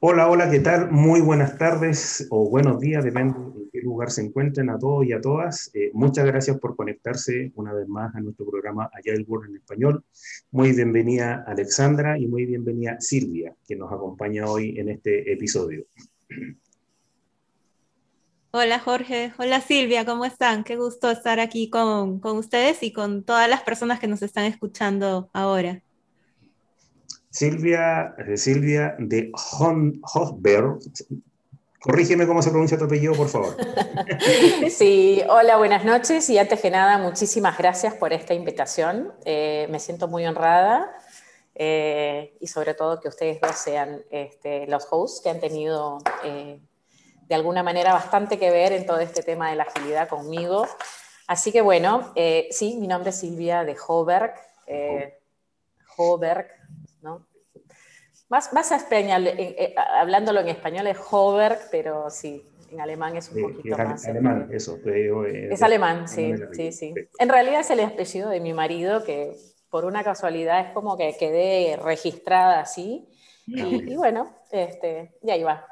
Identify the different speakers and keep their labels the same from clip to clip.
Speaker 1: Hola, hola, ¿qué tal? Muy buenas tardes o buenos días, depende en qué lugar se encuentren a todos y a todas. Eh, muchas gracias por conectarse una vez más a nuestro programa Allá el World en Español. Muy bienvenida Alexandra y muy bienvenida Silvia, que nos acompaña hoy en este episodio.
Speaker 2: Hola Jorge, hola Silvia, ¿cómo están? Qué gusto estar aquí con, con ustedes y con todas las personas que nos están escuchando ahora.
Speaker 1: Silvia, eh, Silvia de Hosberg. Corrígeme cómo se pronuncia tu apellido, por favor.
Speaker 3: Sí, hola, buenas noches y antes que nada, muchísimas gracias por esta invitación. Eh, me siento muy honrada eh, y sobre todo que ustedes dos sean este, los hosts que han tenido de alguna manera bastante que ver en todo este tema de la agilidad conmigo. Así que bueno, sí, mi nombre es Silvia de Hoberg. Hoberg, ¿no? Más, más español, eh, hablándolo en español es Hoberg, pero sí, en alemán es un poquito más.
Speaker 1: Es alemán, eso.
Speaker 3: Eh, es alemán, sí, sí, sí. En realidad es el apellido de mi marido, que por una casualidad es como que quedé registrada así. Ah, y, bueno, este, y ahí va.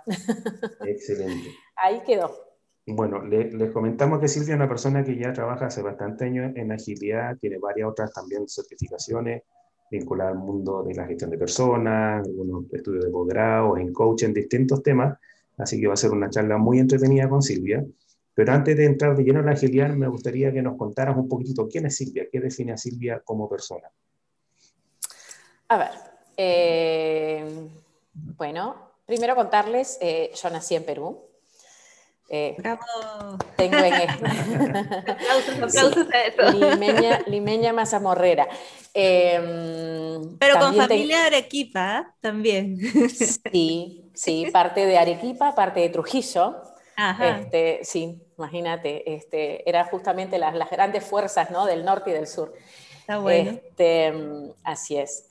Speaker 1: Excelente.
Speaker 3: ahí quedó.
Speaker 1: Bueno, les comentamos que Silvia es una persona que ya trabaja hace bastante años en agilidad, tiene varias otras también certificaciones vinculada al mundo de la gestión de personas, algunos estudios de posgrado, en coaching, distintos temas. Así que va a ser una charla muy entretenida con Silvia. Pero antes de entrar de lleno en la agilidad, me gustaría que nos contaras un poquitito quién es Silvia, qué define a Silvia como persona.
Speaker 3: A ver, eh, bueno, primero contarles, eh, yo nací en Perú,
Speaker 2: eh, Bravo.
Speaker 3: Tengo en
Speaker 2: aplausos, aplausos a eso.
Speaker 3: Limeña, Mazamorrera.
Speaker 2: Em, Pero con familia de Arequipa también.
Speaker 3: Sí, sí, parte de Arequipa, parte de Trujillo. Este, sí, imagínate, este, eran justamente las, las, grandes fuerzas ¿no? del norte y del sur.
Speaker 2: Está bueno.
Speaker 3: Este, así es.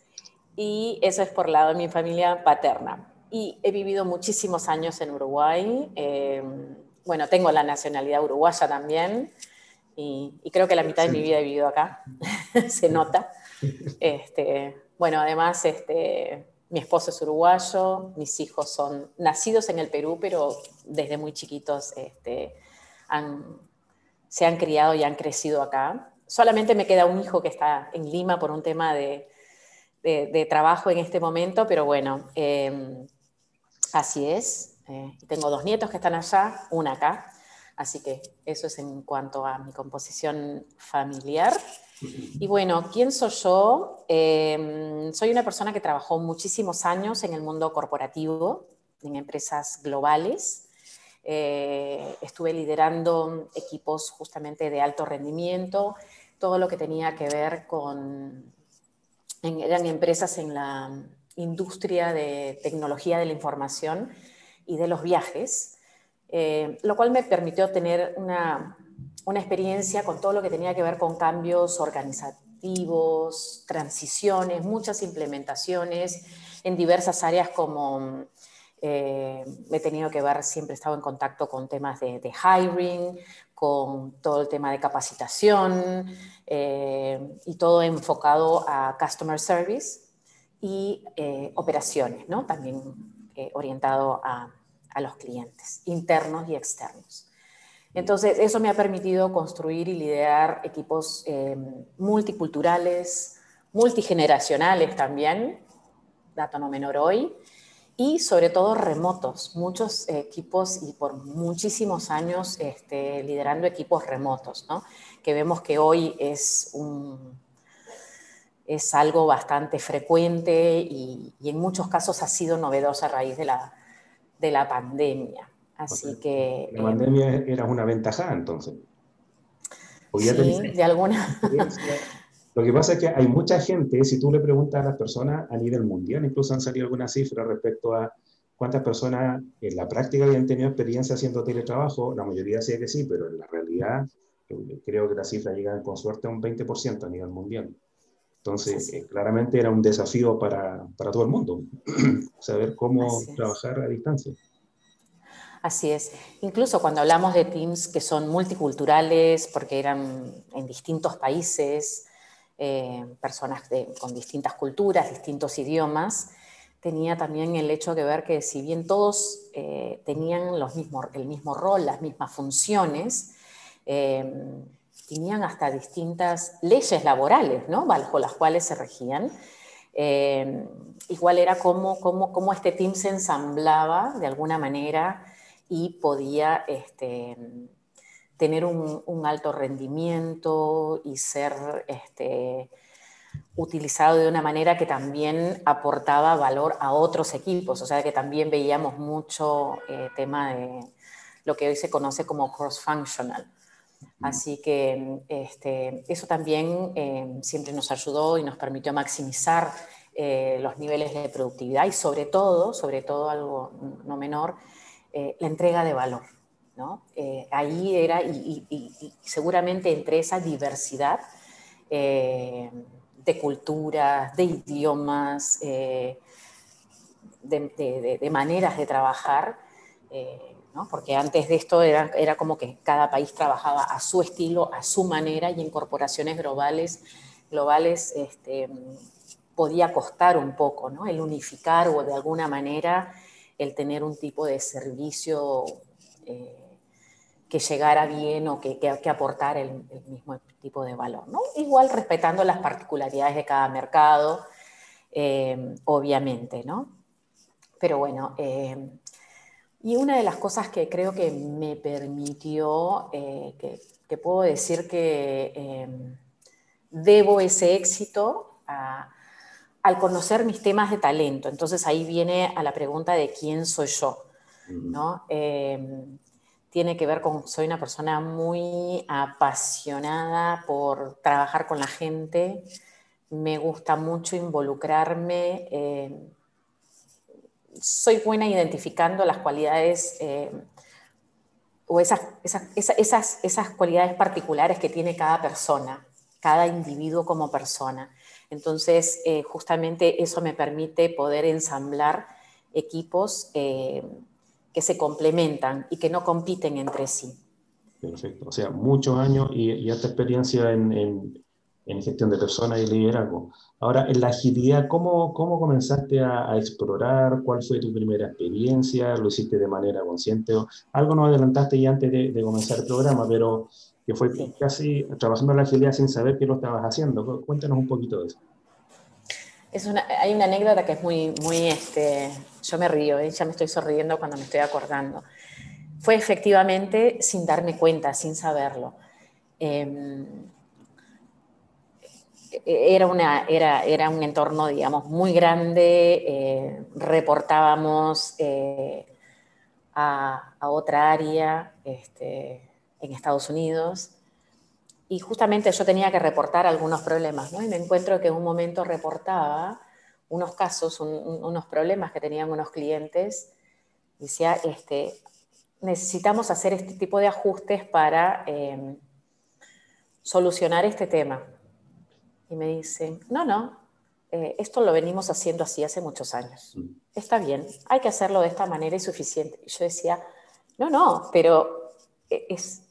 Speaker 3: Y eso es por lado de mi familia paterna. Y he vivido muchísimos años en Uruguay. Eh, bueno, tengo la nacionalidad uruguaya también y, creo que la mitad de mi vida he vivido acá, se nota. Este, bueno, además, este, mi esposo es uruguayo, mis hijos son nacidos en el Perú, pero desde muy chiquitos este, se han criado y han crecido acá. Solamente me queda un hijo que está en Lima por un tema de, trabajo en este momento, pero bueno, em, así es. Eh, tengo dos nietos que están allá, una acá. Así que eso es en cuanto a mi composición familiar. Y bueno, ¿quién soy yo? Em, soy una persona que trabajó muchísimos años en el mundo corporativo, en empresas globales. Eh, estuve liderando equipos justamente de alto rendimiento, todo lo que tenía que ver con, eran empresas en la industria de tecnología de la información y de los viajes, eh, lo cual me permitió tener una, una experiencia con todo lo que tenía que ver con cambios organizativos, transiciones, muchas implementaciones en diversas áreas como eh, he tenido que ver, siempre he estado en contacto con temas de, hiring, con todo el tema de capacitación eh, y todo enfocado a customer service y operaciones, ¿no? También orientado a, los clientes, internos y externos. Entonces, eso me ha permitido construir y liderar equipos eh, multiculturales, multigeneracionales también, dato no menor hoy, y sobre todo remotos, muchos equipos y por muchísimos años este, liderando equipos remotos, ¿no? que vemos que hoy es algo bastante frecuente y, en muchos casos ha sido novedosa a raíz de la, de la pandemia. Así que...
Speaker 1: La pandemia era una ventaja entonces.
Speaker 3: Sí, de alguna...
Speaker 1: Lo que pasa es que hay mucha gente, si tú le preguntas a las personas a nivel mundial, incluso han salido algunas cifras respecto a cuántas personas en la práctica habían tenido experiencia haciendo teletrabajo, la mayoría decía que sí, pero en la realidad creo que la cifra llega con suerte a un 20% a nivel mundial. Entonces, eh, claramente era un desafío para, para todo el mundo, saber cómo trabajar a distancia.
Speaker 3: Así es. Incluso cuando hablamos de teams que son multiculturales, porque eran en distintos países, eh, personas con distintas culturas, distintos idiomas, tenía también el hecho de ver que si bien todos eh, tenían los mismos, el mismo rol, las mismas funciones, em, tenían hasta distintas leyes laborales, ¿no? Bajo las cuales se regían. Em, igual era como, como, este team se ensamblaba de alguna manera y podía este, tener un, un, alto rendimiento y ser este, utilizado de una manera que también aportaba valor a otros equipos, o sea que también veíamos mucho eh, tema de lo que hoy se conoce como cross-functional. Así que este, eso también eh, siempre nos ayudó y nos permitió maximizar eh, los niveles de productividad y sobre todo, sobre todo algo no menor, la entrega de valor. ¿no? ahí era, y, seguramente entre esa diversidad, de culturas, de idiomas, eh, de, maneras de trabajar, eh, porque antes de esto era, era, como que cada país trabajaba a su estilo, a su manera, y en corporaciones globales, globales este, podía costar un poco el unificar o de alguna manera el tener un tipo de servicio. Eh, que llegara bien o que, que, aportara el, mismo tipo de valor. Igual respetando las particularidades de cada mercado, eh, obviamente. ¿no? Pero bueno, eh, y una de las cosas que creo que me permitió, eh, que, que, puedo decir que debo ese éxito al conocer mis temas de talento. Entonces ahí viene a la pregunta de quién soy yo. ¿no? tiene que ver con, soy una persona muy apasionada por trabajar con la gente, me gusta mucho involucrarme, soy buena identificando las cualidades eh, o esas, esas, esas, cualidades particulares que tiene cada persona, cada individuo como persona. Entonces, eh, justamente eso me permite poder ensamblar equipos que se complementan y que no compiten entre sí.
Speaker 1: Perfecto. O sea, muchos años y, y experiencia en, en, gestión de personas y liderazgo. Ahora, en la agilidad, ¿cómo, cómo comenzaste a, explorar? ¿Cuál fue tu primera experiencia? ¿Lo hiciste de manera consciente? Algo nos adelantaste ya antes de, comenzar el programa, pero que fue casi trabajando en la agilidad sin saber que lo estabas haciendo. Cuéntanos un poquito de eso
Speaker 3: hay una anécdota que es muy, muy, este, yo me río, ¿eh? ya me estoy sonriendo cuando me estoy acordando. Fue efectivamente sin darme cuenta, sin saberlo. Em, era, una, era, era un entorno, digamos, muy grande, eh, reportábamos eh, a, a, otra área este, en Estados Unidos y justamente yo tenía que reportar algunos problemas, ¿no? Y me encuentro que en un momento reportaba unos casos, unos problemas que tenían unos clientes. Decía, este, necesitamos hacer este tipo de ajustes para em, solucionar este tema. Y me dicen, no, no, eh, esto lo venimos haciendo así hace muchos años. Está bien, hay que hacerlo de esta manera y suficiente. Y yo decía, no, no, pero eh, es,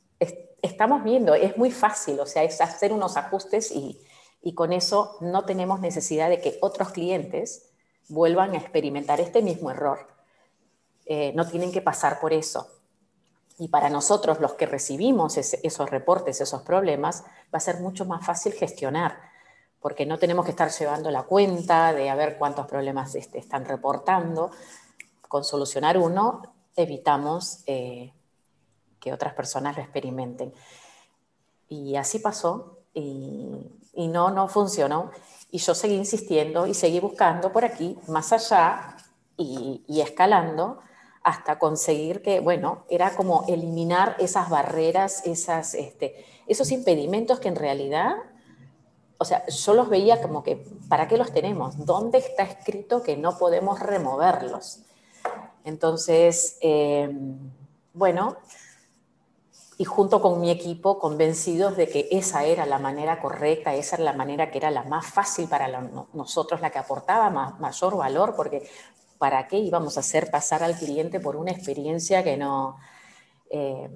Speaker 3: estamos viendo, es muy fácil, o sea, es hacer unos ajustes y, con eso no tenemos necesidad de que otros clientes vuelvan a experimentar este mismo error. Eh, no tienen que pasar por eso. Y para nosotros, los que recibimos esos reportes, esos problemas, va a ser mucho más fácil gestionar, porque no tenemos que estar llevando la cuenta de a ver cuántos problemas este, están reportando. Con solucionar uno, evitamos eh, que otras personas lo experimenten. Y así pasó y, no, no funcionó. Y yo seguí insistiendo y seguí buscando por aquí, más allá y, escalando hasta conseguir que, bueno, era como eliminar esas barreras, esas, este, esos impedimentos que en realidad, o sea, yo los veía como que, ¿para qué los tenemos? ¿Dónde está escrito que no podemos removerlos? Entonces, eh, bueno, y junto con mi equipo convencidos de que esa era la manera correcta, esa era la manera que era la más fácil para nosotros, la que aportaba mayor valor, porque ¿para qué íbamos a hacer pasar al cliente por una experiencia que no, eh,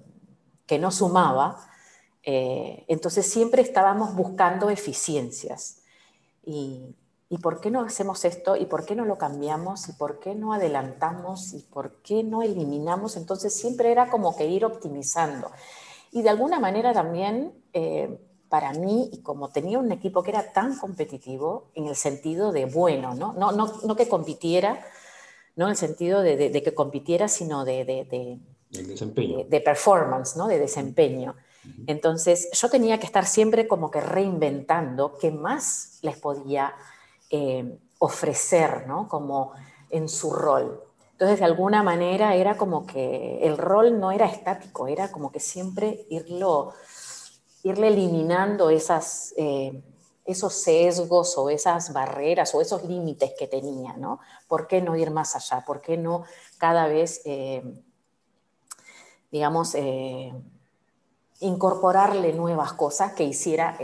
Speaker 3: que no sumaba? Eh, entonces siempre estábamos buscando eficiencias. Y, ¿y por qué no hacemos esto? ¿Y por qué no lo cambiamos? ¿Y por qué no adelantamos? ¿Y por qué no eliminamos? Entonces siempre era como que ir optimizando. Y de alguna manera también, eh, para mí, y como tenía un equipo que era tan competitivo, en el sentido de bueno, ¿no? No, no, no que compitiera, no en el sentido de, de, que compitiera, sino de, de,
Speaker 1: desempeño.
Speaker 3: de, performance, ¿no? de desempeño. Entonces yo tenía que estar siempre como que reinventando qué más les podía eh, ofrecer, ¿no? Como en su rol. Entonces, de alguna manera era como que el rol no era estático, era como que siempre irlo, irle eliminando esas, eh, esos sesgos o esas barreras o esos límites que tenía, ¿no? ¿Por qué no ir más allá? ¿Por qué no cada vez, eh, digamos, incorporarle nuevas cosas que hiciera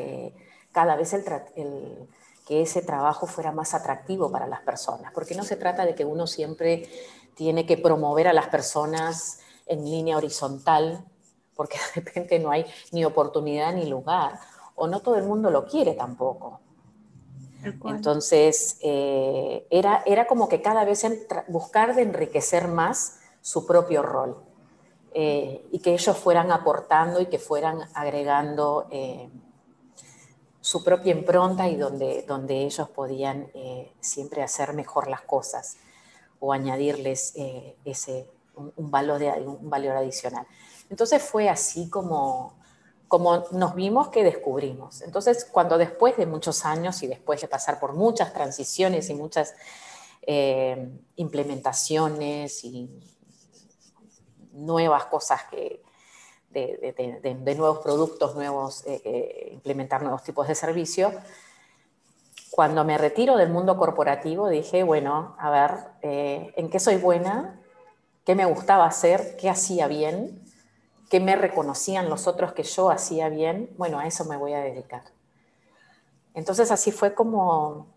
Speaker 3: cada vez el, el que ese trabajo fuera más atractivo para las personas, porque no se trata de que uno siempre tiene que promover a las personas en línea horizontal, porque de repente no hay ni oportunidad ni lugar, o no todo el mundo lo quiere tampoco. Entonces, eh, era, era como que cada vez buscar de enriquecer más su propio rol eh, y que ellos fueran aportando y que fueran agregando eh, su propia impronta y donde, donde ellos podían eh, siempre hacer mejor las cosas o añadirles eh, ese, un, valor de, un valor adicional. Entonces fue así como, como nos vimos que descubrimos. Entonces, cuando después de muchos años y después de pasar por muchas transiciones y muchas implementaciones y nuevas cosas que, de, nuevos productos, nuevos, eh, eh, implementar nuevos tipos de servicio. Cuando me retiro del mundo corporativo dije, bueno, a ver, eh, ¿en qué soy buena? ¿Qué me gustaba hacer? ¿Qué hacía bien? ¿Qué me reconocían los otros que yo hacía bien? Bueno, a eso me voy a dedicar. Entonces así fue como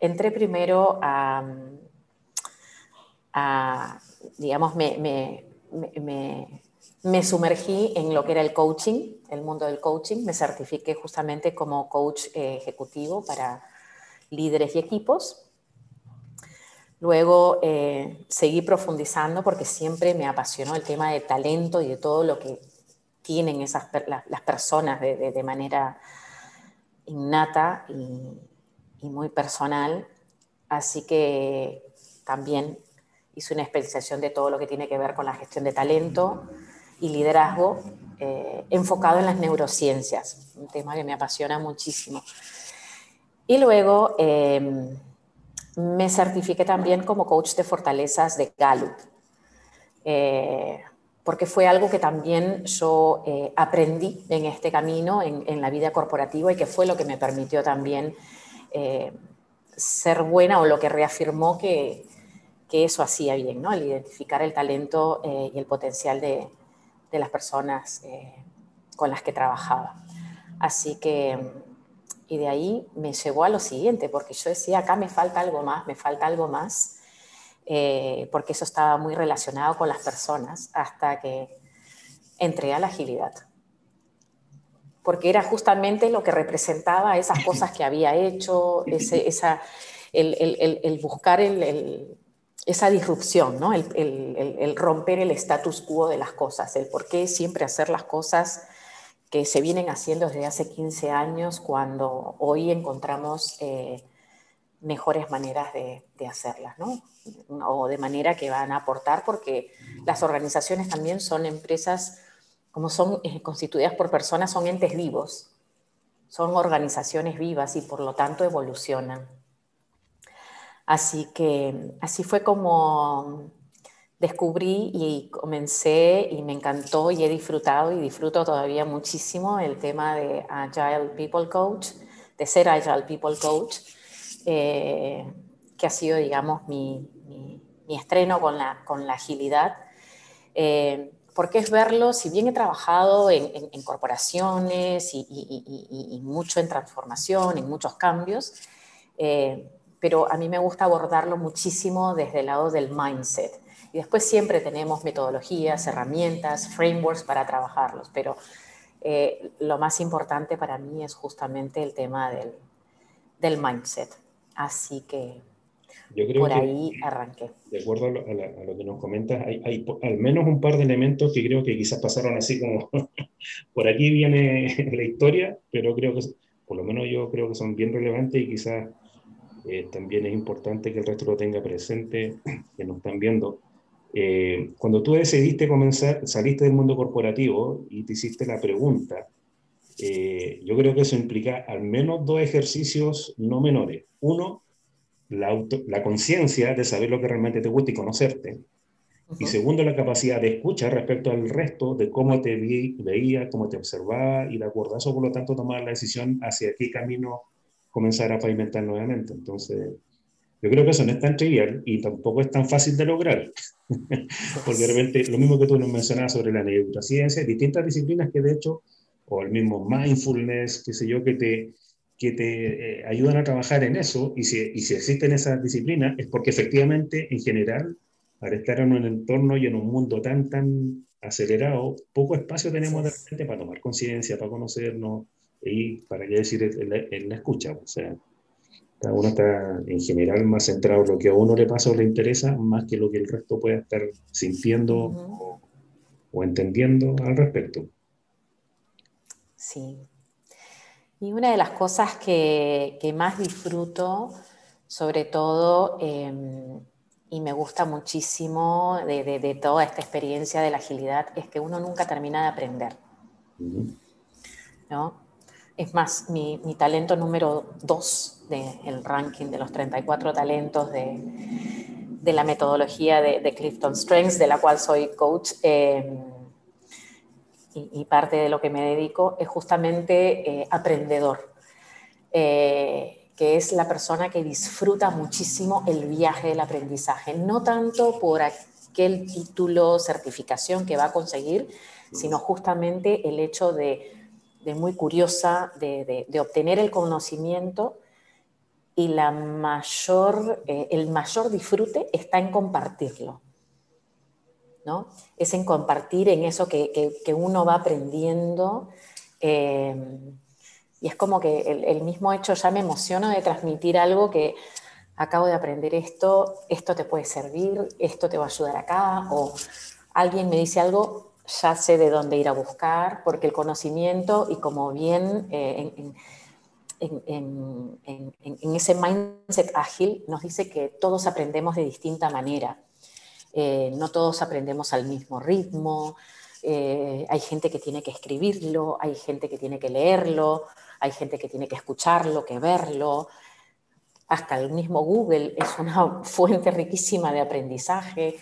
Speaker 3: entré primero a, digamos, me, me, sumergí en lo que era el coaching, el mundo del coaching. Me certifiqué justamente como coach eh, ejecutivo para líderes y equipos. Luego eh, seguí profundizando porque siempre me apasionó el tema de talento y de todo lo que tienen esas, las, personas de, manera innata y, y muy personal. Así que también hice una especialización de todo lo que tiene que ver con la gestión de talento y liderazgo eh, enfocado en las neurociencias, un tema que me apasiona muchísimo. Y luego em, me certifiqué también como coach de fortalezas de Gallup, eh, porque fue algo que también yo eh, aprendí en este camino, en, la vida corporativa, y que fue lo que me permitió también ser buena o lo que reafirmó que, que eso hacía bien, ¿no? El identificar el talento eh, y el potencial de, de las personas eh, con las que trabajaba. Así que, y de ahí me llevó a lo siguiente, porque yo decía, acá me falta algo más, me falta algo más, eh, porque eso estaba muy relacionado con las personas, hasta que entré a la agilidad. Porque era justamente lo que representaba esas cosas que había hecho, ese, esa, el, el, el buscar el, esa disrupción, ¿no? el, romper el status quo de las cosas, el por qué siempre hacer las cosas que se vienen haciendo desde hace 15 años cuando hoy encontramos eh, mejores maneras de, hacerlas, ¿no? o de manera que van a aportar, porque las organizaciones también son empresas, como son eh, constituidas por personas, son entes vivos, son organizaciones vivas y por lo tanto evolucionan. Así que así fue como descubrí y comencé y me encantó y he disfrutado y disfruto todavía muchísimo el tema de Agile People Coach, de ser Agile People Coach, eh, que ha sido, digamos, mi, estreno con la, con la agilidad. Eh, porque es verlo, si bien he trabajado en, corporaciones y, mucho en transformación, en muchos cambios, eh, pero a mí me gusta abordarlo muchísimo desde el lado del mindset. Y después siempre tenemos metodologías, herramientas, frameworks para trabajarlos, pero eh, lo más importante para mí es justamente el tema del, del mindset. Así que por ahí arranqué.
Speaker 1: De acuerdo a lo, que nos comentas, hay, hay, al menos un par de elementos que creo que quizás pasaron así como por aquí viene la historia, pero creo que por lo menos yo creo que son bien relevantes y quizás eh, también es importante que el resto lo tenga presente, que nos están viendo. Eh, cuando tú decidiste comenzar, saliste del mundo corporativo y te hiciste la pregunta, eh, yo creo que eso implica al menos dos ejercicios no menores. Uno, la, la conciencia de saber lo que realmente te gusta y conocerte. Y segundo, la capacidad de escuchar respecto al resto, de cómo te veía, cómo te observaba y de acuerdo a eso, por lo tanto, tomar la decisión hacia qué camino comenzar a pavimentar nuevamente. Entonces, yo creo que eso no es tan trivial y tampoco es tan fácil de lograr. Porque de repente, lo mismo que tú nos mencionabas sobre la neurociencia, distintas disciplinas que de hecho, o el mismo mindfulness, qué sé yo, que te, que te eh, ayudan a trabajar en eso, y si, y si existen esas disciplinas, es porque efectivamente, en general, al estar en un entorno y en un mundo tan, tan acelerado, poco espacio tenemos de repente para tomar conciencia, para conocernos, y para qué decir en la, escucha. O sea, cada uno está en general más centrado en lo que a uno le pasa o le interesa, más que lo que el resto pueda estar sintiendo o, entendiendo al respecto.
Speaker 3: Sí. Y una de las cosas que, que más disfruto, sobre todo, em, y me gusta muchísimo de, de, toda esta experiencia de la agilidad, es que uno nunca termina de aprender. ¿no? Es más, mi, talento número dos del ranking de los 34 talentos de, la metodología de, Clifton Strengths, de la cual soy coach, eh, y, parte de lo que me dedico, es justamente eh, aprendedor, eh, que es la persona que disfruta muchísimo el viaje del aprendizaje, no tanto por aquel título, certificación que va a conseguir, sino justamente el hecho de de muy curiosa de, obtener el conocimiento y la mayor, eh, el mayor disfrute está en compartirlo. ¿no? Es en compartir en eso que, uno va aprendiendo. Eh, y es como que el, el, mismo hecho ya me emociona de transmitir algo que acabo de aprender esto, esto te puede servir, esto te va a ayudar acá, o alguien me dice algo, ya sé de dónde ir a buscar, porque el conocimiento y como bien eh, en, ese mindset ágil nos dice que todos aprendemos de distinta manera. Eh, no todos aprendemos al mismo ritmo, eh, hay gente que tiene que escribirlo, hay gente que tiene que leerlo, hay gente que tiene que escucharlo, que verlo. Hasta el mismo Google es una fuente riquísima de aprendizaje.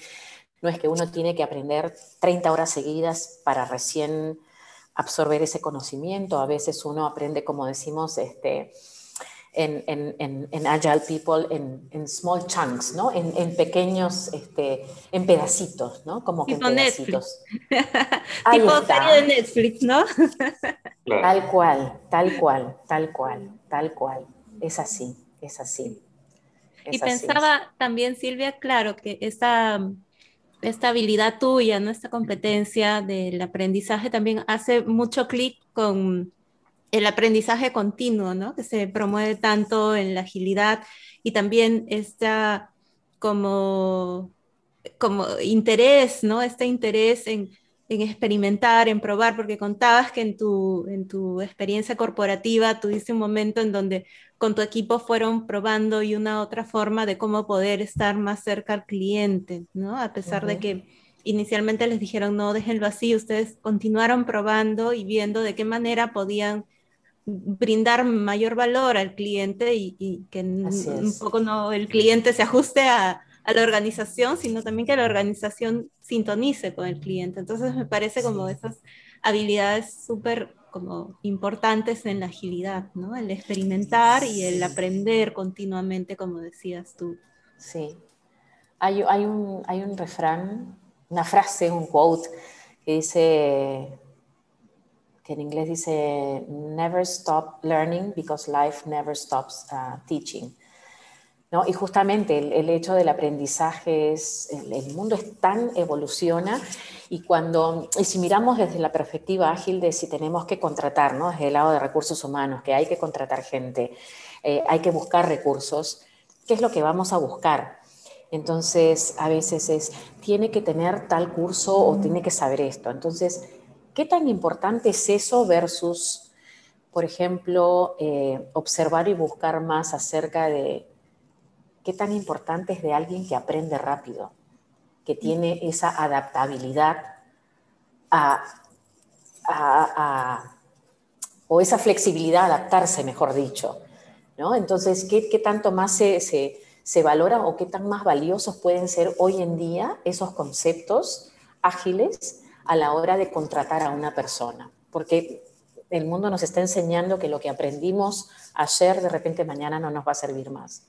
Speaker 3: No es que uno tiene que aprender 30 horas seguidas para recién absorber ese conocimiento. A veces uno aprende, como decimos, este, en, en, en, Agile People, en, small chunks, ¿no? En, pequeños, este, en pedacitos, ¿no? Como que en pedacitos.
Speaker 2: tipo serie de Netflix, ¿no?
Speaker 3: Tal cual, tal cual, tal cual, tal cual. Es así, es así.
Speaker 2: y pensaba también, Silvia, claro, que esta esta habilidad tuya, ¿no? esta competencia del aprendizaje también hace mucho clic con el aprendizaje continuo, ¿no? que se promueve tanto en la agilidad y también está como, como interés, ¿no? este interés en en experimentar, en probar, porque contabas que en tu, en tu experiencia corporativa tuviste un momento en donde con tu equipo fueron probando y una otra forma de cómo poder estar más cerca al cliente, ¿no? A pesar de que inicialmente les dijeron no, déjenlo así, ustedes continuaron probando y viendo de qué manera podían brindar mayor valor al cliente y, que un poco no el cliente se ajuste a, a la organización, sino también que la organización sintonice con el cliente. Entonces me parece como esas habilidades súper como importantes en la agilidad, ¿no? El experimentar y el aprender continuamente, como decías tú.
Speaker 3: Sí. Hay, un refrán, una frase, un quote que dice, que en inglés dice, never stop learning because life never stops uh, teaching. ¿No? Y justamente el, hecho del aprendizaje es, el, mundo es tan evoluciona y cuando, y si miramos desde la perspectiva ágil de si tenemos que contratar, ¿no? Desde el lado de recursos humanos, que hay que contratar gente, eh, hay que buscar recursos, ¿qué es lo que vamos a buscar? Entonces, a veces es, tiene que tener tal curso o tiene que saber esto. Entonces, ¿qué tan importante es eso versus, por ejemplo, eh, observar y buscar más acerca de qué tan importante es de alguien que aprende rápido, que tiene esa adaptabilidad a, o esa flexibilidad a adaptarse, mejor dicho. ¿no? Entonces, ¿qué, qué tanto más se, se, se, valora o qué tan más valiosos pueden ser hoy en día esos conceptos ágiles a la hora de contratar a una persona? Porque el mundo nos está enseñando que lo que aprendimos ayer de repente mañana no nos va a servir más.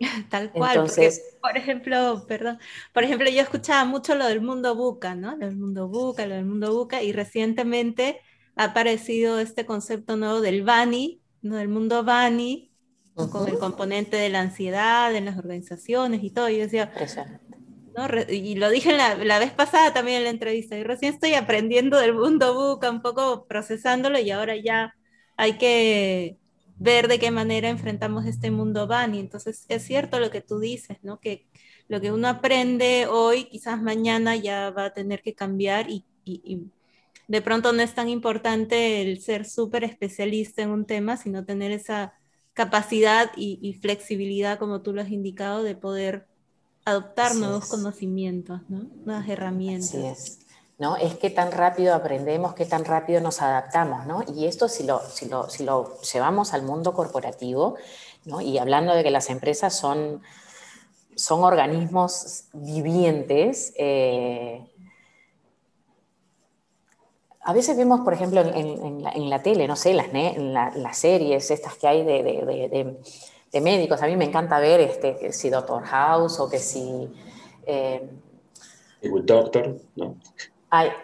Speaker 2: Tal cual. Entonces, por ejemplo, perdón, por ejemplo, yo escuchaba mucho lo del mundo buca, ¿no? Lo del mundo buca, lo del mundo buca, y recientemente ha aparecido este concepto nuevo del Bani, ¿no? Del mundo Bani, con el componente de la ansiedad en las organizaciones y todo. Y yo decía, ¿no? y lo dije la, la, vez pasada también en la entrevista, y recién estoy aprendiendo del mundo buca, un poco procesándolo, y ahora ya hay que ver de qué manera enfrentamos este mundo Bani. Entonces, es cierto lo que tú dices, ¿no? Que lo que uno aprende hoy, quizás mañana ya va a tener que cambiar y, de pronto no es tan importante el ser súper especialista en un tema, sino tener esa capacidad y, flexibilidad, como tú lo has indicado, de poder adoptar nuevos conocimientos, ¿no? nuevas herramientas.
Speaker 3: Así es. Es que tan rápido aprendemos, que tan rápido nos adaptamos, ¿no? Y esto si lo, si lo, si lo llevamos al mundo corporativo, ¿no? Y hablando de que las empresas son, son organismos vivientes, eh, a veces vemos, por ejemplo, en, la, tele, no sé, las, en las series estas que hay de, de, médicos, a mí me encanta ver este, que si Doctor House o que si...
Speaker 1: Eh, Doctor, ¿no?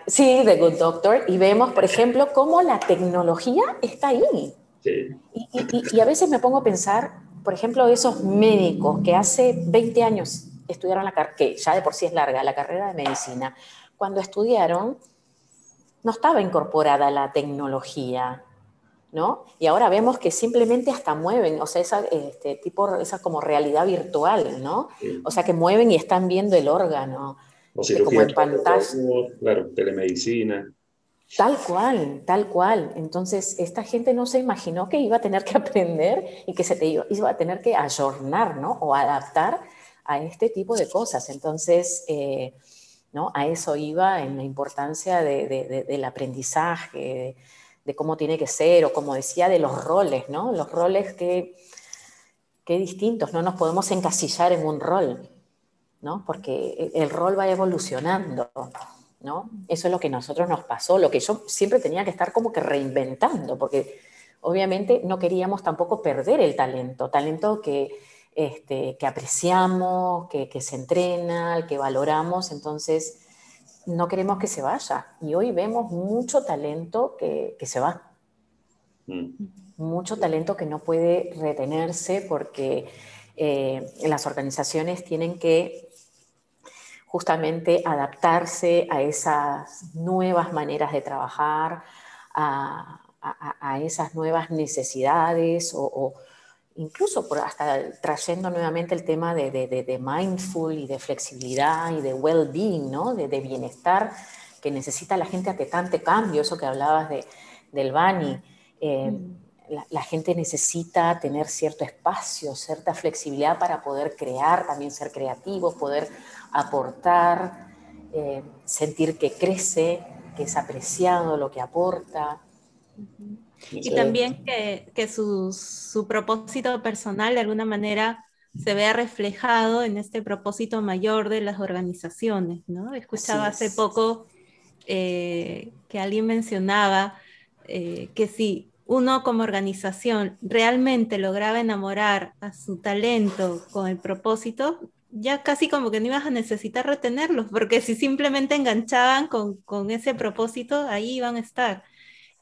Speaker 3: Sí, The Good Doctor, y vemos, por ejemplo, cómo la tecnología está ahí. Y, a veces me pongo a pensar, por ejemplo, esos médicos que hace 20 años estudiaron la carrera, que ya de por sí es larga, la carrera de medicina, cuando estudiaron no estaba incorporada la tecnología, ¿no? Y ahora vemos que simplemente hasta mueven, o sea, esa, este, tipo, esa como realidad virtual, ¿no? O sea, que mueven y están viendo el órgano.
Speaker 1: O como en pantalla. Claro, telemedicina.
Speaker 3: Tal cual, tal cual. Entonces, esta gente no se imaginó que iba a tener que aprender y que se te iba, a tener que ayornar, ¿no? O adaptar a este tipo de cosas. Entonces, eh, ¿no? A eso iba en la importancia del aprendizaje, de, cómo tiene que ser, o como decía, de los roles, ¿no? Los roles que, que distintos, no nos podemos encasillar en un rol. ¿No? Porque el rol va evolucionando, ¿no? Eso es lo que a nosotros nos pasó, lo que yo siempre tenía que estar como que reinventando, porque obviamente no queríamos tampoco perder el talento, talento que, este, que apreciamos, que, se entrena, que valoramos, entonces no queremos que se vaya. Y hoy vemos mucho talento que, se va. Mucho talento que no puede retenerse porque eh, las organizaciones tienen que justamente adaptarse a esas nuevas maneras de trabajar, a, esas nuevas necesidades o, incluso por hasta trayendo nuevamente el tema de, mindful y de flexibilidad y de well-being, ¿no? de, bienestar que necesita la gente ante tanto cambio, eso que hablabas del Bani. Eh, mm. la, la, gente necesita tener cierto espacio, cierta flexibilidad para poder crear, también ser creativo, poder aportar, eh, sentir que crece, que es apreciado lo que aporta.
Speaker 2: Y también que, que su, su, propósito personal de alguna manera se vea reflejado en este propósito mayor de las organizaciones. ¿no? Escuchaba hace poco eh, que alguien mencionaba eh, que si uno como organización realmente lograba enamorar a su talento con el propósito, ya casi como que no ibas a necesitar retenerlos, porque si simplemente enganchaban con, ese propósito, ahí iban a estar.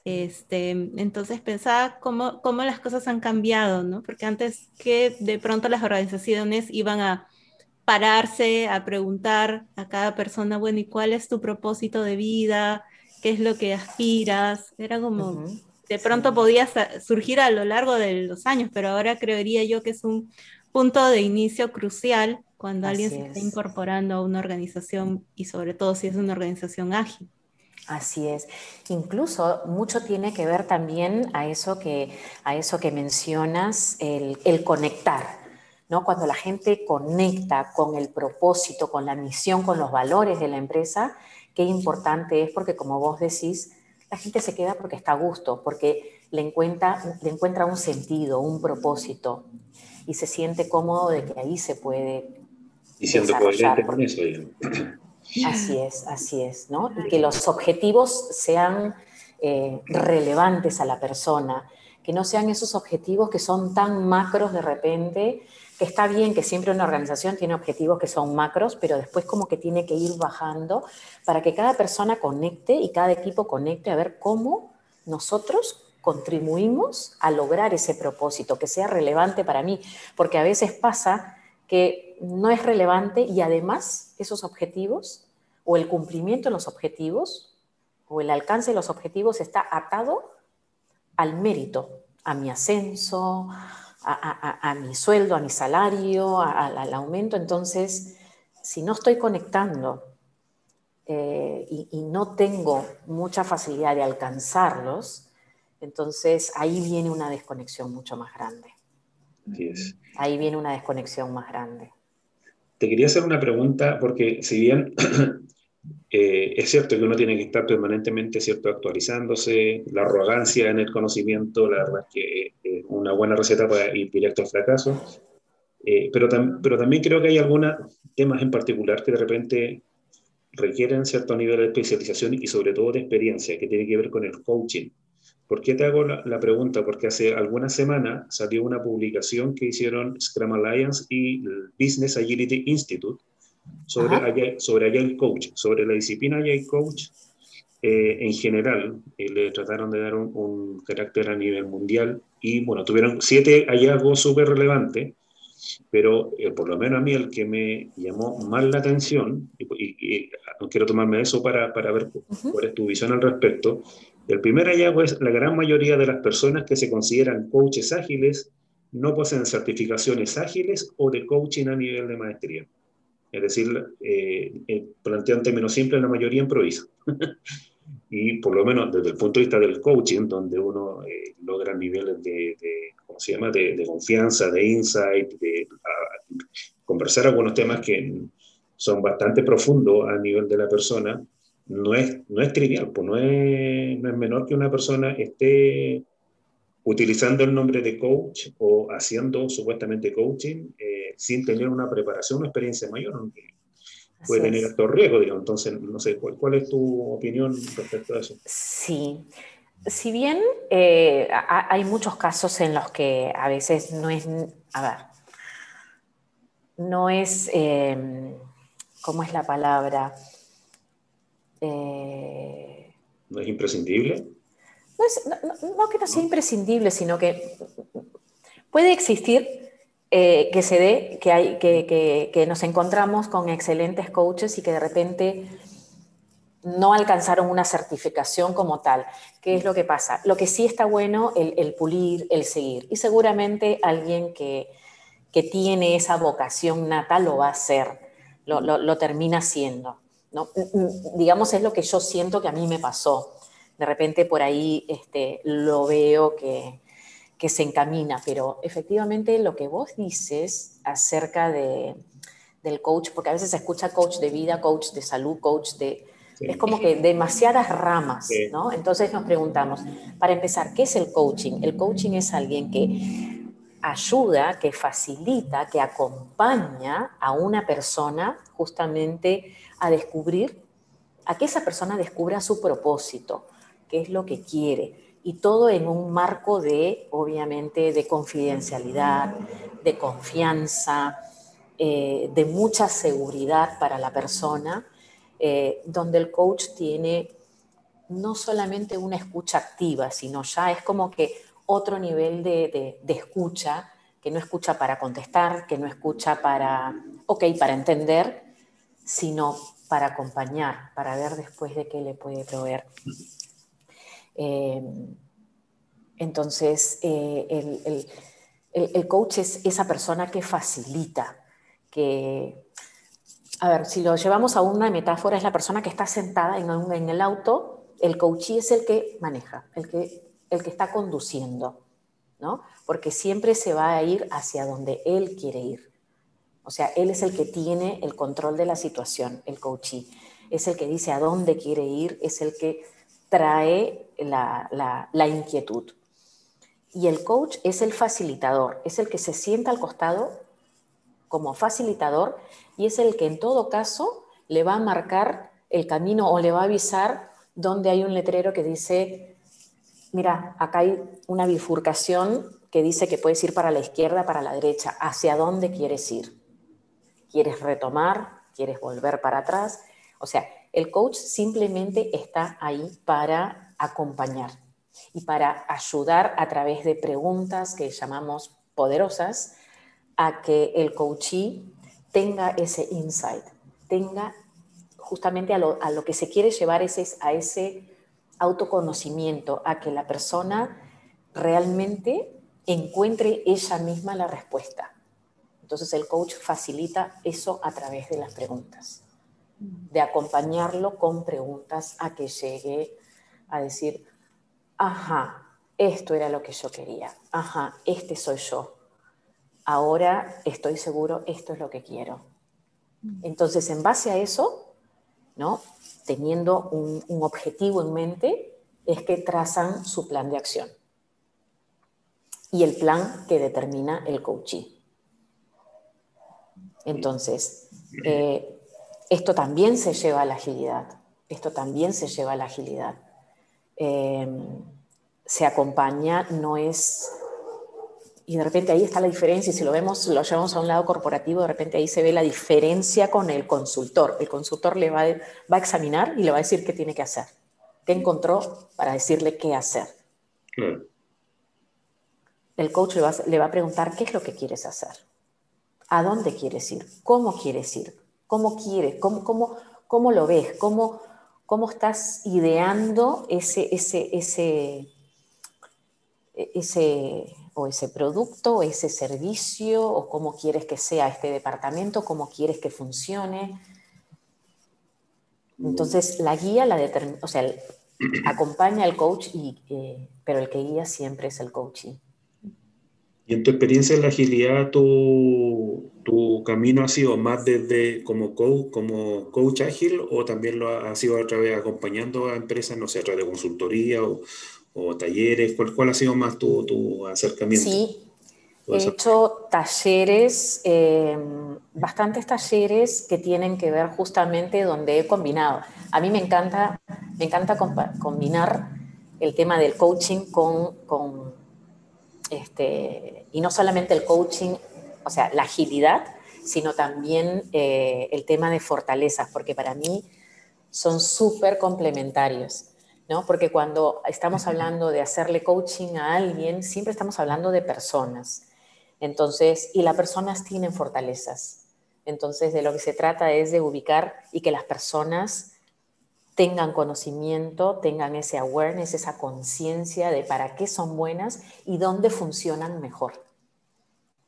Speaker 2: Este, entonces pensaba cómo, cómo las cosas han cambiado, ¿no? Porque antes que de pronto las organizaciones iban a pararse a preguntar a cada persona, bueno, ¿y cuál es tu propósito de vida? ¿Qué es lo que aspiras? Era como, de pronto podía surgir a lo largo de los años, pero ahora creería yo que es un punto de inicio crucial cuando alguien se está incorporando a una organización y sobre todo si es una organización ágil.
Speaker 3: Así es. Incluso mucho tiene que ver también a eso que, a eso que mencionas, el, conectar. ¿no? Cuando la gente conecta con el propósito, con la misión, con los valores de la empresa, qué importante es porque como vos decís, la gente se queda porque está a gusto, porque le encuentra, le encuentra un sentido, un propósito y se siente cómodo de que ahí se puede y siendo coherente con eso. Así es, así es, ¿no? Y que los objetivos sean eh, relevantes a la persona, que no sean esos objetivos que son tan macros de repente, que está bien que siempre una organización tiene objetivos que son macros, pero después como que tiene que ir bajando para que cada persona conecte y cada equipo conecte a ver cómo nosotros contribuimos a lograr ese propósito, que sea relevante para mí, porque a veces pasa que no es relevante y además esos objetivos o el cumplimiento de los objetivos o el alcance de los objetivos está atado al mérito, a mi ascenso, a, mi sueldo, a mi salario, al aumento. Entonces, si no estoy conectando eh, y, no tengo mucha facilidad de alcanzarlos, entonces ahí viene una desconexión mucho más grande. Ahí viene una desconexión más grande.
Speaker 1: Te quería hacer una pregunta, porque si bien eh, es cierto que uno tiene que estar permanentemente cierto, actualizándose, la arrogancia en el conocimiento, la verdad es que es una buena receta para ir directo al fracaso, eh, pero, pero también creo que hay algunos temas en particular que de repente requieren cierto nivel de especialización y sobre todo de experiencia, que tiene que ver con el coaching. ¿Por qué te hago la, pregunta? Porque hace algunas semanas salió una publicación que hicieron Scrum Alliance y el Business Agility Institute sobre, Agile, sobre Agile Coach, sobre la disciplina Agile Coach eh, en general. Eh, le trataron de dar un, carácter a nivel mundial y, bueno, tuvieron siete hallazgos súper relevantes, pero eh, por lo menos a mí el que me llamó más la atención, y, quiero tomarme eso para, para ver cuál es tu visión al respecto, el primer hallazgo es la gran mayoría de las personas que se consideran coaches ágiles no poseen certificaciones ágiles o de coaching a nivel de maestría. Es decir, eh, eh planteado en términos la mayoría improvisa. y por lo menos desde el punto de vista del coaching, donde uno eh, logra niveles de, ¿cómo se llama?, de, confianza, de insight, de conversar algunos temas que son bastante profundos a nivel de la persona, no es, no es trivial, pues no es, no es menor que una persona esté utilizando el nombre de coach o haciendo supuestamente coaching eh, sin tener una preparación o experiencia mayor. Puede tener estos riesgos, digamos. Entonces, no sé, ¿cuál, ¿cuál, es tu opinión respecto a eso?
Speaker 3: Sí. Si bien eh, hay muchos casos en los que a veces no es, a ver, no es, eh, ¿cómo es la palabra?
Speaker 1: Eh, ¿No es imprescindible?
Speaker 3: No, que no sea imprescindible, sino que puede existir eh, que se dé, que, hay, que, que, nos encontramos con excelentes coaches y que de repente no alcanzaron una certificación como tal. ¿Qué es lo que pasa? Lo que sí está bueno, el, pulir, el seguir. Y seguramente alguien que, que, tiene esa vocación nata lo va a hacer, lo, lo, lo termina haciendo. ¿No? Mm, mm, digamos, es lo que yo siento que a mí me pasó. De repente por ahí este, lo veo que, que se encamina, pero efectivamente lo que vos dices acerca de, del coach, porque a veces se escucha coach de vida, coach de salud, coach de... Es como que demasiadas ramas, ¿no? Entonces nos preguntamos, para empezar, ¿qué es el coaching? El coaching es alguien que ayuda, que facilita, que acompaña a una persona justamente a descubrir, a que esa persona descubra su propósito, qué es lo que quiere, y todo en un marco de, obviamente, de confidencialidad, de confianza, eh, de mucha seguridad para la persona, eh, donde el coach tiene no solamente una escucha activa, sino ya es como que otro nivel de, escucha, que no escucha para contestar, que no escucha para, para entender, sino para acompañar, para ver después de qué le puede proveer. Eh, entonces, eh, el, coach es esa persona que facilita, que, a ver, si lo llevamos a una metáfora, es la persona que está sentada en, en el auto, el coachee es el que maneja, el que, el que está conduciendo, ¿no? Porque siempre se va a ir hacia donde él quiere ir. O sea, él es el que tiene el control de la situación, el coachee. Es el que dice a dónde quiere ir, es el que trae la, la, la inquietud. Y el coach es el facilitador, es el que se sienta al costado como facilitador y es el que en todo caso le va a marcar el camino o le va a avisar donde hay un letrero que dice, mira, acá hay una bifurcación que dice que puedes ir para la izquierda, para la derecha, hacia dónde quieres ir. ¿Quieres retomar? ¿Quieres volver para atrás? O sea, el coach simplemente está ahí para acompañar y para ayudar a través de preguntas que llamamos poderosas a que el coachee tenga ese insight, tenga justamente a lo, que se quiere llevar a ese autoconocimiento, a que la persona realmente encuentre ella misma la respuesta. Entonces el coach facilita eso a través de las preguntas, de acompañarlo con preguntas a que llegue a decir, ajá, esto era lo que yo quería, ajá, este soy yo, ahora estoy seguro, esto es lo que quiero. Mm. Entonces, en base a eso, ¿no? Teniendo un, objetivo en mente, es que trazan su plan de acción. Y el plan que determina el coachee. Entonces, eh, esto también se lleva a la agilidad. Esto también se lleva a la agilidad. Eh, se acompaña, no es... Y de repente ahí está la diferencia, y si lo vemos, lo llevamos a un lado corporativo, de repente ahí se ve la diferencia con el consultor. El consultor le va, a, va a examinar y le va a decir qué tiene que hacer, qué encontró para decirle qué hacer. El coach le va, le va a preguntar qué es lo que quieres hacer, a dónde quieres ir, cómo quieres ir, cómo quieres, cómo, cómo, cómo lo ves, cómo, cómo estás ideando ese, ese, ese, ese, o ese producto, o ese servicio, o cómo quieres que sea este departamento, cómo quieres que funcione. Entonces, la guía, la o sea, acompaña al coach, y, eh, pero el que guía siempre es el coaching.
Speaker 1: Y en tu experiencia en la agilidad, tu, tu camino ha sido más desde como coach, como coach ágil o también lo ha, sido a través acompañando a empresas, no sé, a través de consultoría o, o talleres? ¿Cuál, ¿Cuál, ha sido más tu, tu acercamiento?
Speaker 3: Sí, he hecho talleres, eh, bastantes talleres que tienen que ver justamente donde he combinado. A mí me encanta, me encanta combinar el tema del coaching con, con este, y no solamente el coaching, o sea, la agilidad, sino también eh, el tema de fortalezas, porque para mí son súper complementarios. ¿No? Porque cuando estamos hablando de hacerle coaching a alguien, siempre estamos hablando de personas. Entonces, y las personas tienen fortalezas. Entonces, de lo que se trata es de ubicar y que las personas tengan conocimiento, tengan ese awareness, esa conciencia de para qué son buenas y dónde funcionan mejor,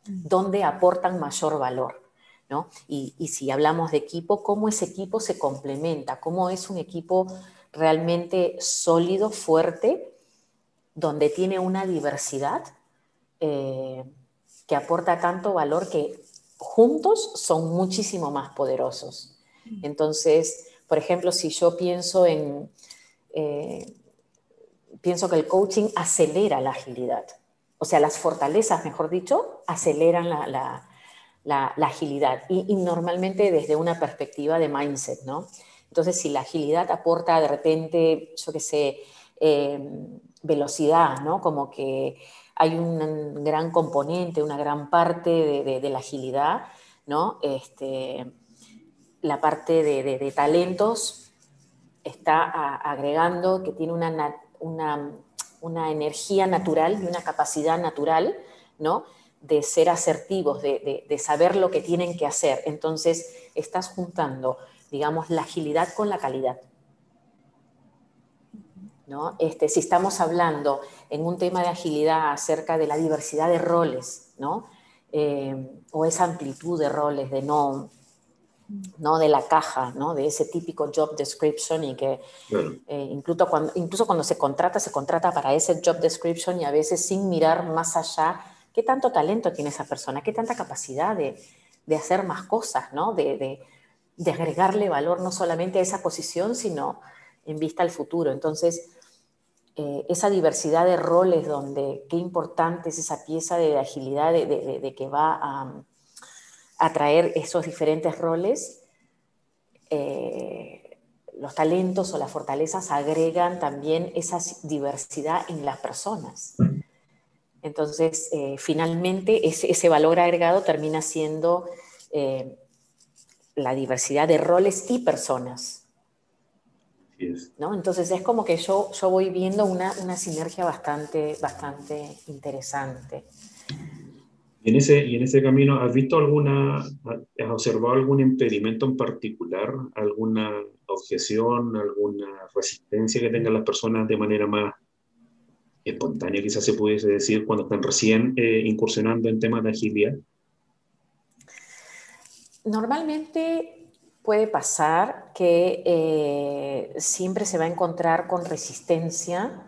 Speaker 3: dónde aportan mayor valor. ¿no? Y, y si hablamos de equipo, cómo ese equipo se complementa, cómo es un equipo realmente sólido, fuerte, donde tiene una diversidad eh, que aporta tanto valor que juntos son muchísimo más poderosos. Entonces, por ejemplo, si yo pienso en, eh, pienso que el coaching acelera la agilidad, o sea, las fortalezas, mejor dicho, aceleran la, agilidad y, y, normalmente desde una perspectiva de mindset, ¿no? Entonces, si la agilidad aporta de repente, yo qué sé, em, velocidad, ¿no? Como que hay un gran componente, una gran parte de, la agilidad, ¿no? Este, la parte de, talentos está agregando que tiene una, una, energía natural y una capacidad natural, ¿no? de ser asertivos, de, saber lo que tienen que hacer. Entonces, estás juntando, digamos, la agilidad con la calidad. ¿No? Este, si estamos hablando en un tema de agilidad acerca de la diversidad de roles, ¿no? Eh, o esa amplitud de roles, de no, no de la caja, ¿no? de ese típico job description y que eh, incluso, cuando, incluso cuando se contrata, se contrata para ese job description y a veces sin mirar más allá qué tanto talento tiene esa persona, qué tanta capacidad de, de hacer más cosas, ¿no? de, de, de, agregarle valor no solamente a esa posición, sino en vista al futuro. Entonces, eh, esa diversidad de roles donde qué importante es esa pieza de agilidad de, que va a atraer esos diferentes roles, eh, los talentos o las fortalezas agregan también esa diversidad en las personas. Entonces, eh, finalmente, ese, valor agregado termina siendo la diversidad de roles y personas. ¿no? Entonces, es como que yo, yo voy viendo una, una sinergia bastante, bastante interesante.
Speaker 1: Y en ese, y en ese camino, ¿has visto alguna, has observado algún impedimento en particular, alguna objeción, alguna resistencia que tengan las personas de manera más espontánea, quizás se pudiese decir, cuando están recién eh, incursionando en temas de agilidad?
Speaker 3: Normalmente puede pasar que eh, siempre se va a encontrar con resistencia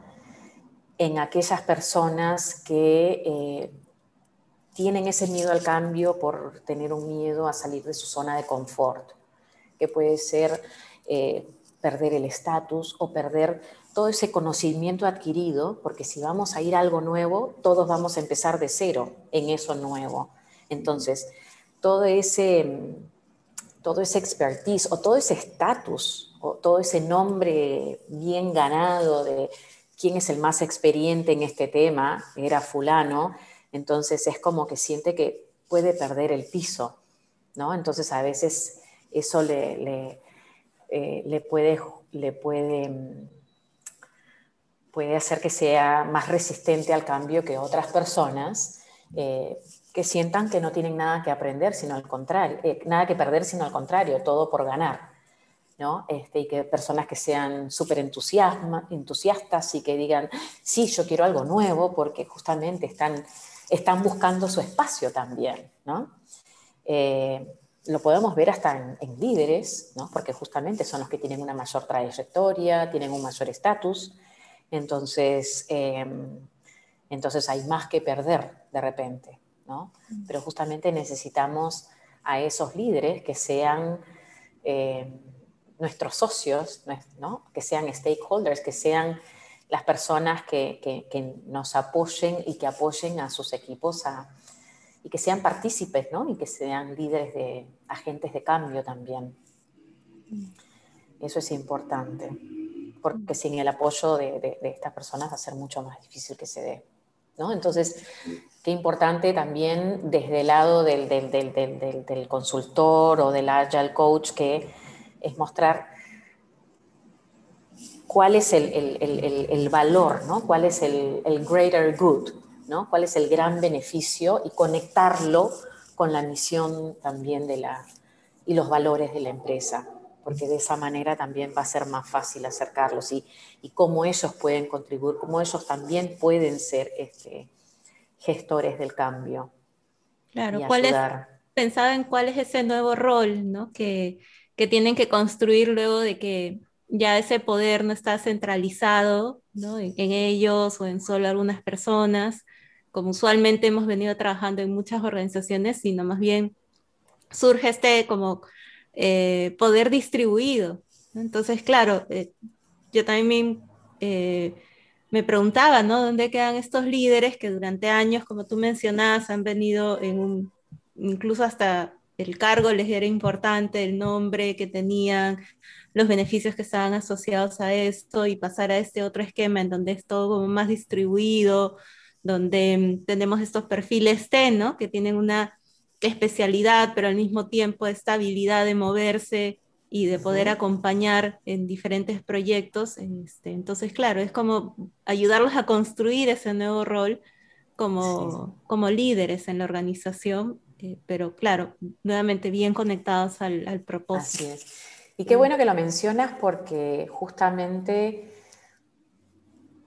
Speaker 3: en aquellas personas que eh, tienen ese miedo al cambio por tener un miedo a salir de su zona de confort, que puede ser eh, perder el estatus o perder todo ese conocimiento adquirido, porque si vamos a ir a algo nuevo, todos vamos a empezar de cero en eso nuevo. Entonces, todo ese, todo ese expertise o todo ese estatus o todo ese nombre bien ganado de quién es el más experiente en este tema, era fulano, entonces es como que siente que puede perder el piso, ¿no? Entonces a veces eso le, eh, puede, le puede, mm, puede hacer que sea más resistente al cambio que otras personas eh, que sientan que no tienen nada que aprender, sino al contrario, eh, nada que perder, sino al contrario, todo por ganar. ¿no? Este, y que personas que sean súper entusiastas y que digan, sí, yo quiero algo nuevo, porque justamente están están buscando su espacio también, ¿no? Eh, lo podemos ver hasta en, líderes, ¿no? porque justamente son los que tienen una mayor trayectoria, tienen un mayor estatus, entonces, em, entonces hay más que perder de repente, ¿no? pero justamente necesitamos a esos líderes que sean eh, nuestros socios, ¿no? que sean stakeholders, que sean las personas que, que, nos apoyen y que apoyen a sus equipos a, y que sean partícipes, ¿no? Y que sean líderes de agentes de cambio también. Eso es importante, porque sin el apoyo de, de, estas personas va a ser mucho más difícil que se dé. ¿No? Entonces, qué importante también desde el lado del, del, del, del consultor o del agile coach, que es mostrar cuál es el, valor, ¿no? cuál es el, greater good, ¿no? cuál es el gran beneficio y conectarlo con la misión también de la, y los valores de la empresa, porque de esa manera también va a ser más fácil acercarlos y, y cómo ellos pueden contribuir, cómo ellos también pueden ser este, gestores del cambio.
Speaker 2: Claro, ¿cuál es, pensaba en cuál es ese nuevo rol ¿no? que, que tienen que construir luego de que ya ese poder no está centralizado En, ellos o en solo algunas personas, como usualmente hemos venido trabajando en muchas organizaciones, sino más bien surge este como eh, poder distribuido. Entonces, claro, eh, yo también eh, me preguntaba, ¿no? ¿Dónde quedan estos líderes que durante años, como tú mencionabas, han venido en un, incluso hasta el cargo les era importante, el nombre que tenían, los beneficios que estaban asociados a esto y pasar a este otro esquema en donde es todo como más distribuido, donde mm, tenemos estos perfiles T, ¿no? Que tienen una especialidad, pero al mismo tiempo esta habilidad de moverse y de poder acompañar en diferentes proyectos. Este, entonces, claro, es como ayudarlos a construir ese nuevo rol como, como líderes en la organización, eh, pero claro, nuevamente bien conectados al, al propósito.
Speaker 3: Así es. Y qué bueno que lo mencionas porque justamente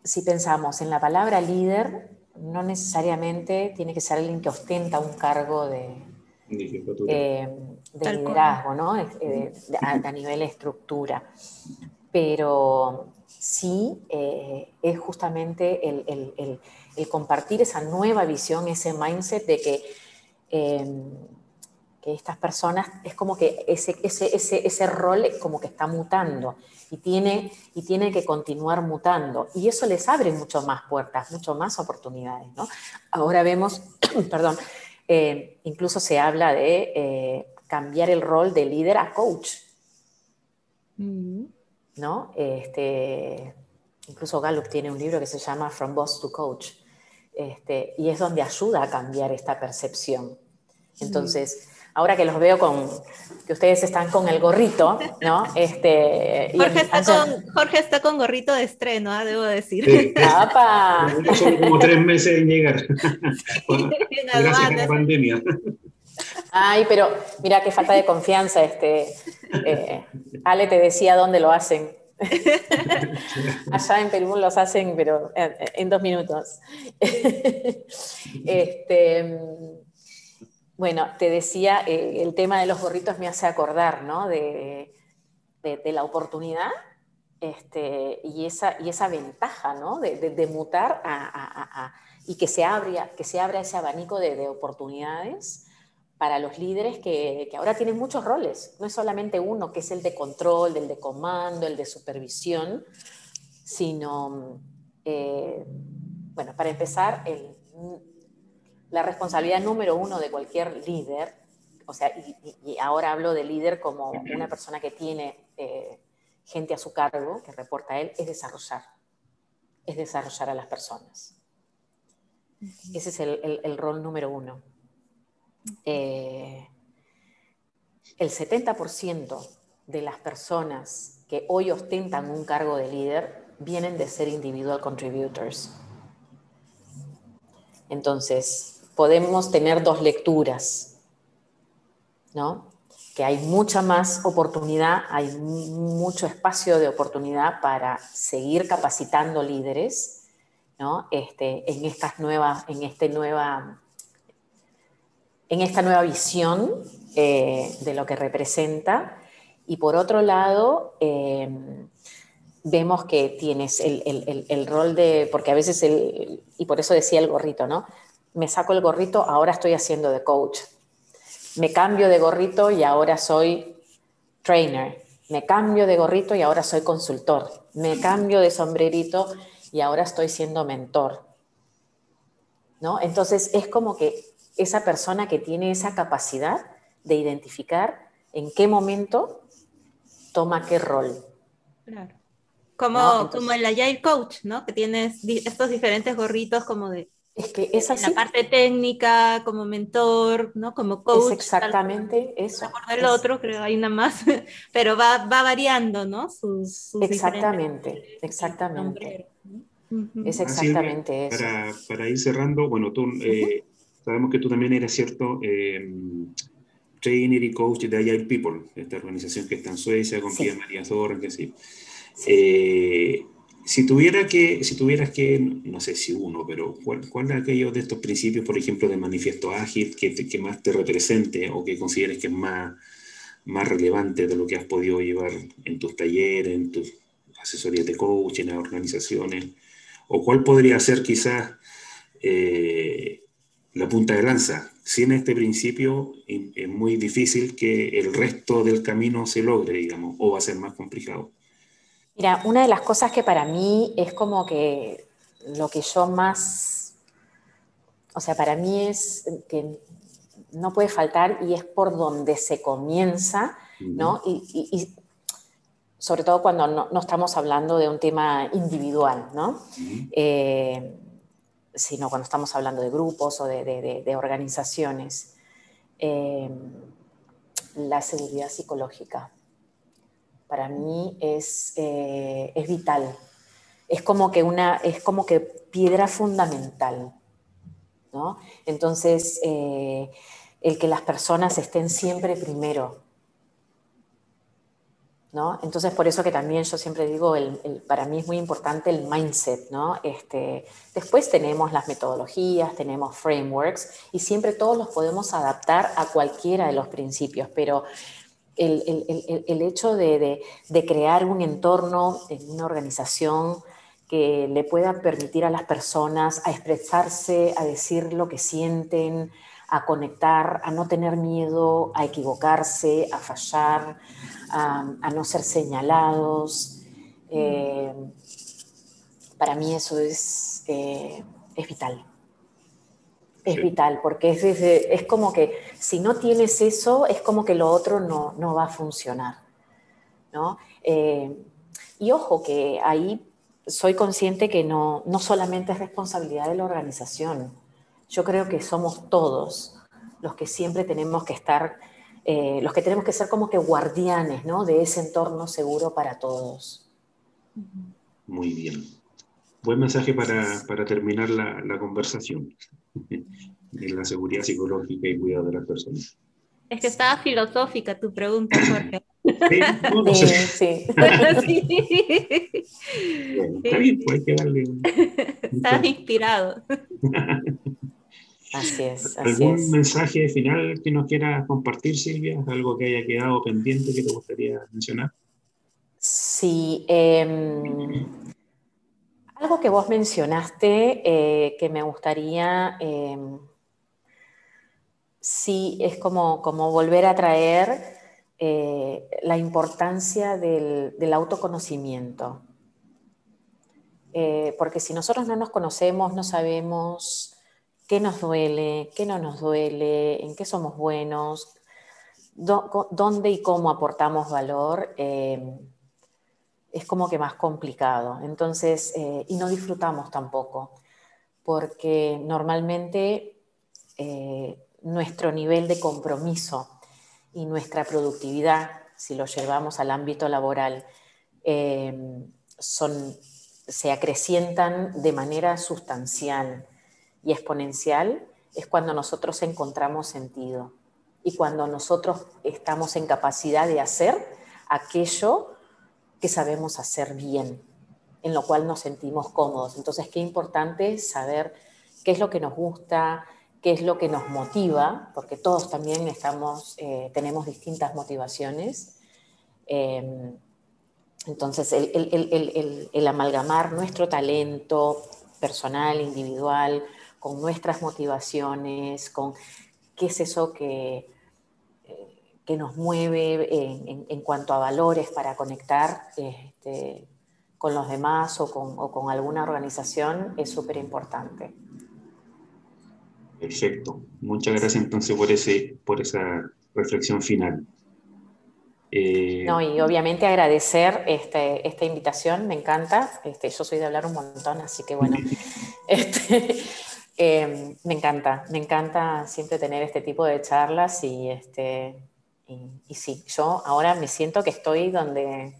Speaker 3: si pensamos en la palabra líder, no necesariamente tiene que ser alguien que ostenta un cargo de, eh, de liderazgo, ¿no? Eh, a, nivel estructura. Pero sí eh, es justamente el, compartir esa nueva visión, ese mindset de que, que estas personas, es como que ese, ese, ese, ese rol como que está mutando y tiene, y tiene que continuar mutando. Y eso les abre mucho más puertas, mucho más oportunidades. ¿no? Ahora vemos, perdón, eh, incluso se habla de eh, cambiar el rol de líder a coach. Mm. ¿No? Este, incluso Gallup tiene un libro que se llama From Boss to Coach. Este, y es donde ayuda a cambiar esta percepción. Entonces, ahora que los veo con, que ustedes están con el gorrito, ¿no? Este,
Speaker 2: Jorge, está con, Jorge está con gorrito de estreno, ¿ah? debo decir. Sí.
Speaker 1: Son como tres meses en llegar. Gracias a la pandemia.
Speaker 3: Ay, pero mira qué falta de confianza. Este, eh, Ale te decía dónde lo hacen. Allá en Perú los hacen, pero en, en dos minutos. este, bueno, te decía, eh, el tema de los gorritos me hace acordar, ¿no? De, la oportunidad este, y, esa, y esa ventaja, ¿no? De, mutar y que se, abra, que se abra ese abanico de, oportunidades para los líderes que, ahora tienen muchos roles. No es solamente uno, que es el de control, el de comando, el de supervisión, sino, eh, bueno, para empezar, el la responsabilidad número uno de cualquier líder, o sea, y, ahora hablo de líder como una persona que tiene eh, gente a su cargo, que reporta a él, es desarrollar, es desarrollar a las personas. Ese es el, rol número uno. Eh, el 70% de las personas que hoy ostentan un cargo de líder vienen de ser individual contributors. Entonces, podemos tener dos lecturas, ¿no? Que hay mucha más oportunidad, hay mucho espacio de oportunidad para seguir capacitando líderes, ¿no? Este, en estas nuevas, en este nueva, en esta nueva visión eh, de lo que representa. Y por otro lado, em, vemos que tienes el, el, el, rol de, porque a veces, el, y por eso decía el gorrito, ¿no? Me saco el gorrito, ahora estoy haciendo de coach. Me cambio de gorrito y ahora soy trainer. Me cambio de gorrito y ahora soy consultor. Me cambio de sombrerito y ahora estoy siendo mentor. ¿No? Entonces es como que esa persona que tiene esa capacidad de identificar en qué momento toma qué rol.
Speaker 2: Claro. Como, como el Agile Coach, ¿no? Que tienes estos diferentes gorritos como de
Speaker 3: es que es así.
Speaker 2: En la parte técnica, como mentor, ¿no? Como coach.
Speaker 3: Es exactamente eso.
Speaker 2: Por el otro, creo, hay una más, pero va, va variando, ¿no? Sus,
Speaker 3: exactamente, exactamente. Es exactamente eso.
Speaker 1: Para, para, ir cerrando, bueno, tú, eh, sabemos que tú también eres cierto eh, trainer y coach de Agile People, esta organización que está en Suecia, con Pia María Zorra, que sí. Eh, si, tuviera que, si tuvieras que, no sé si uno, pero ¿cuál, cuál es aquello de estos principios, por ejemplo, de manifiesto ágil que, que más te represente o que consideres que es más, más relevante de lo que has podido llevar en tus talleres, en tus asesorías de coaching, en las organizaciones? ¿O cuál podría ser quizás eh, la punta de lanza? Sin este principio es muy difícil que el resto del camino se logre, digamos, o va a ser más complicado.
Speaker 3: Mira, una de las cosas que para mí es como que lo que yo más, o sea, para mí es que no puede faltar y es por donde se comienza, ¿no? Y, sobre todo cuando no, estamos hablando de un tema individual, ¿no? Eh, sino cuando estamos hablando de grupos o de, organizaciones. Eh, la seguridad psicológica para mí es, eh, es vital. Es como, que una, es como que piedra fundamental. ¿no? Entonces, eh, el que las personas estén siempre primero, entonces, por eso que también yo siempre digo, para mí es muy importante el mindset, ¿no? Este, después tenemos las metodologías, tenemos frameworks y siempre todos los podemos adaptar a cualquiera de los principios, pero el, hecho de, crear un entorno en una organización que le pueda permitir a las personas a expresarse, a decir lo que sienten, a conectar, a no tener miedo, a equivocarse, a fallar, a, no ser señalados. Eh, para mí eso es, eh, es vital. Es vital, porque es, es, como que si no tienes eso, es como que lo otro no, no va a funcionar. ¿no? Eh, y ojo que ahí soy consciente que no, no solamente es responsabilidad de la organización. Yo creo que somos todos los que siempre tenemos que estar eh, los que tenemos que ser como que guardianes ¿no? de ese entorno seguro para todos.
Speaker 1: Muy bien. Buen mensaje para, para terminar la, la conversación en la seguridad psicológica y cuidado de las personas.
Speaker 2: Es que estaba filosófica tu pregunta, Jorge.
Speaker 3: Sí, sí.
Speaker 1: está bien, pues hay que darle.
Speaker 2: Estás inspirado.
Speaker 3: Así es.
Speaker 1: ¿Algún mensaje final que nos quiera compartir, Silvia? ¿Algo que haya quedado pendiente que te gustaría mencionar?
Speaker 3: Sí. Em, algo que vos mencionaste eh, que me gustaría, em, sí, es como, como volver a traer eh, la importancia del, del autoconocimiento. Eh, porque si nosotros no nos conocemos, no sabemos qué nos duele, qué no nos duele, en qué somos buenos, dónde y cómo aportamos valor, eh, es como que más complicado. Entonces, eh, y no disfrutamos tampoco, porque normalmente eh, nuestro nivel de compromiso y nuestra productividad, si lo llevamos al ámbito laboral, son, se acrecientan de manera sustancial y exponencial es cuando nosotros encontramos sentido y cuando nosotros estamos en capacidad de hacer aquello que sabemos hacer bien, en lo cual nos sentimos cómodos. Entonces, qué importante saber qué es lo que nos gusta, qué es lo que nos motiva, porque todos también estamos, eh, tenemos distintas motivaciones. Em, entonces, el, amalgamar nuestro talento personal, individual, con nuestras motivaciones, con qué es eso que, eh, que nos mueve en, cuanto a valores para conectar este, con los demás o con, alguna organización, es súper importante.
Speaker 1: Perfecto. Muchas gracias entonces por, ese, por esa reflexión final.
Speaker 3: Eh, no, y obviamente agradecer este, esta invitación, me encanta. Este, yo soy de hablar un montón, así que bueno, este, Em, me encanta, me encanta siempre tener este tipo de charlas y, este, y, sí, yo ahora me siento que estoy donde,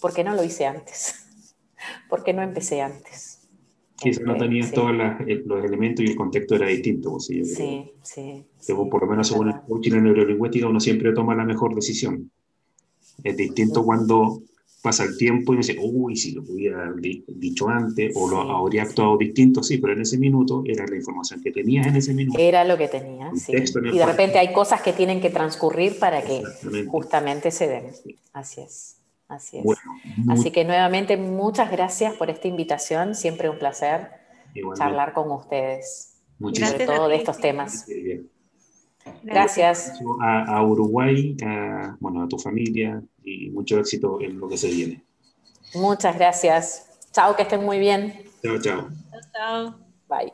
Speaker 3: ¿por qué no lo hice antes? ¿Por qué no empecé antes?
Speaker 1: Quizás no este, tenías todos los elementos y el contexto era distinto. Pues, sí,
Speaker 3: sí, sí,
Speaker 1: Por lo menos según el coaching en neurolingüística uno siempre toma la mejor decisión. Es distinto cuando pasa el tiempo y me dice, uy, si lo hubiera dicho antes o lo habría actuado distinto, sí, pero en ese minuto era la información que tenías en ese minuto.
Speaker 3: Era lo que tenías, sí. Y de repente hay cosas que tienen que transcurrir para que justamente se den. Así es. Así es. Así que nuevamente muchas gracias por esta invitación, siempre un placer charlar con ustedes, Muchísimas sobre todo de estos temas. Gracias.
Speaker 1: A, Uruguay, a, bueno, a tu familia y mucho éxito en lo que se viene.
Speaker 3: Muchas gracias. Chao, que estén muy bien.
Speaker 1: Chao, chao.
Speaker 2: Chao, chao.
Speaker 3: Bye.